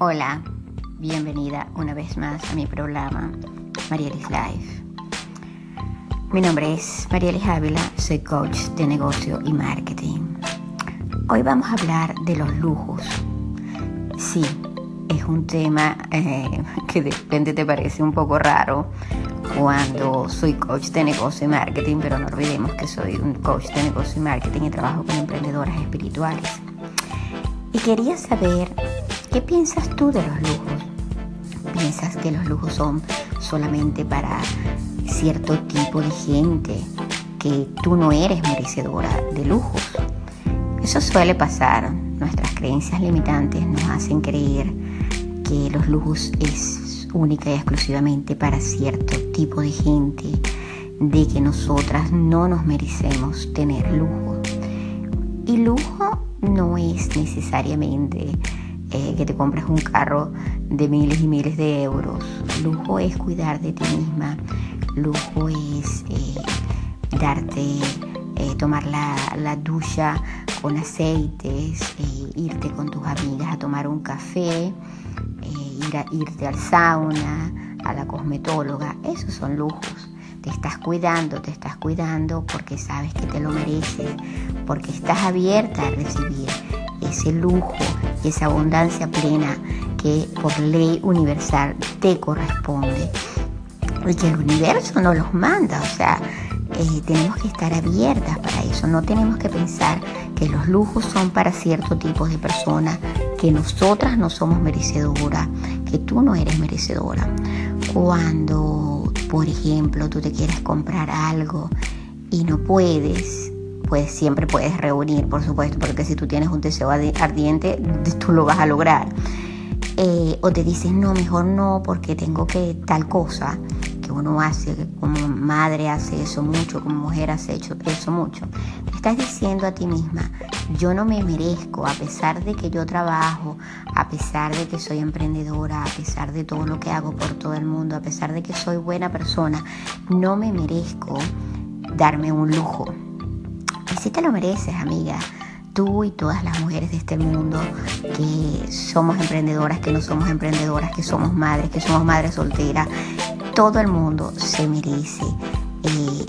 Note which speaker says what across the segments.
Speaker 1: Hola, bienvenida una vez más a mi programa Marielis Life. Mi nombre es Marielis Ávila, soy coach de negocio y marketing. Hoy vamos a hablar de los lujos. Sí, es un tema eh, que de repente te parece un poco raro cuando soy coach de negocio y marketing, pero no olvidemos que soy un coach de negocio y marketing y trabajo con emprendedoras espirituales. Y quería saber ¿Qué piensas tú de los lujos? ¿Piensas que los lujos son solamente para cierto tipo de gente? ¿Que tú no eres merecedora de lujos? Eso suele pasar. Nuestras creencias limitantes nos hacen creer que los lujos es única y exclusivamente para cierto tipo de gente, de que nosotras no nos merecemos tener lujo. Y lujo no es necesariamente eh, que te compres un carro de miles y miles de euros. Lujo es cuidar de ti misma. Lujo es eh, darte, eh, tomar la, la, ducha con aceites, irte con tus amigas a tomar un café, ir irte al sauna, a la cosmetóloga. Esos son lujos. Te estás cuidando, te estás cuidando porque sabes que te lo mereces, porque estás abierta a recibir ese lujo y esa abundancia plena que por ley universal te corresponde y que el universo nos los manda. O sea, eh, tenemos que estar abiertas para eso. No tenemos que pensar que los lujos son para cierto tipo de personas, que nosotras no somos merecedoras, que tú no eres merecedora. Cuando, por ejemplo, tú te quieres comprar algo y no puedes, pues siempre puedes reunir, por supuesto, porque si tú tienes un deseo ardiente, tú lo vas a lograr. Eh, o te dices, no, mejor no, porque tengo que tal cosa, que uno hace, como madre hace eso mucho, como mujer hace eso mucho. estás diciendo a ti misma, yo no me merezco, a pesar de que yo trabajo, a pesar de que soy emprendedora, a pesar de todo lo que hago por todo el mundo, a pesar de que soy buena persona, no me merezco darme un lujo si te lo mereces, amiga. Tú y todas las mujeres de este mundo que somos emprendedoras, que no somos emprendedoras, que somos madres, que somos madres solteras, todo el mundo se merece eh,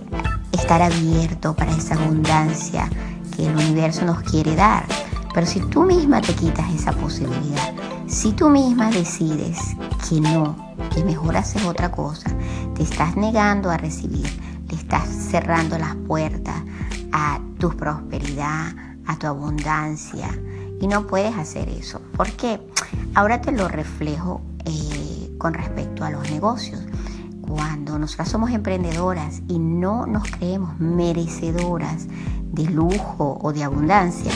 Speaker 1: estar abierto para esa abundancia que el universo nos quiere dar. Pero si tú misma te quitas esa posibilidad, si tú misma decides que no, que mejor haces otra cosa, te estás negando a recibir, le estás cerrando las puertas a tu prosperidad, a tu abundancia. Y no puedes hacer eso. ¿Por qué? Ahora te lo reflejo eh, con respecto a los negocios. Cuando nosotras somos emprendedoras y no nos creemos merecedoras de lujo o de abundancia,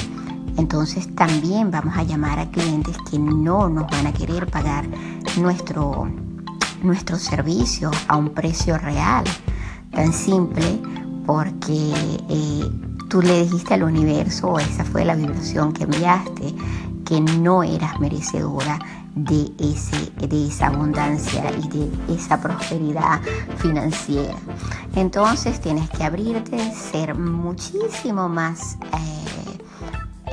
Speaker 1: entonces también vamos a llamar a clientes que no nos van a querer pagar nuestro, nuestro servicio a un precio real. Tan simple porque eh, tú le dijiste al universo, esa fue la vibración que enviaste, que no eras merecedora de, ese, de esa abundancia y de esa prosperidad financiera. Entonces tienes que abrirte, ser muchísimo más, eh,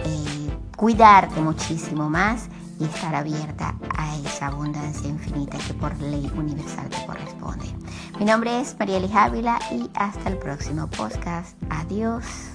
Speaker 1: eh, cuidarte muchísimo más y estar abierta a esa abundancia infinita que por ley universal te. Mi nombre es María Ávila y hasta el próximo podcast. Adiós.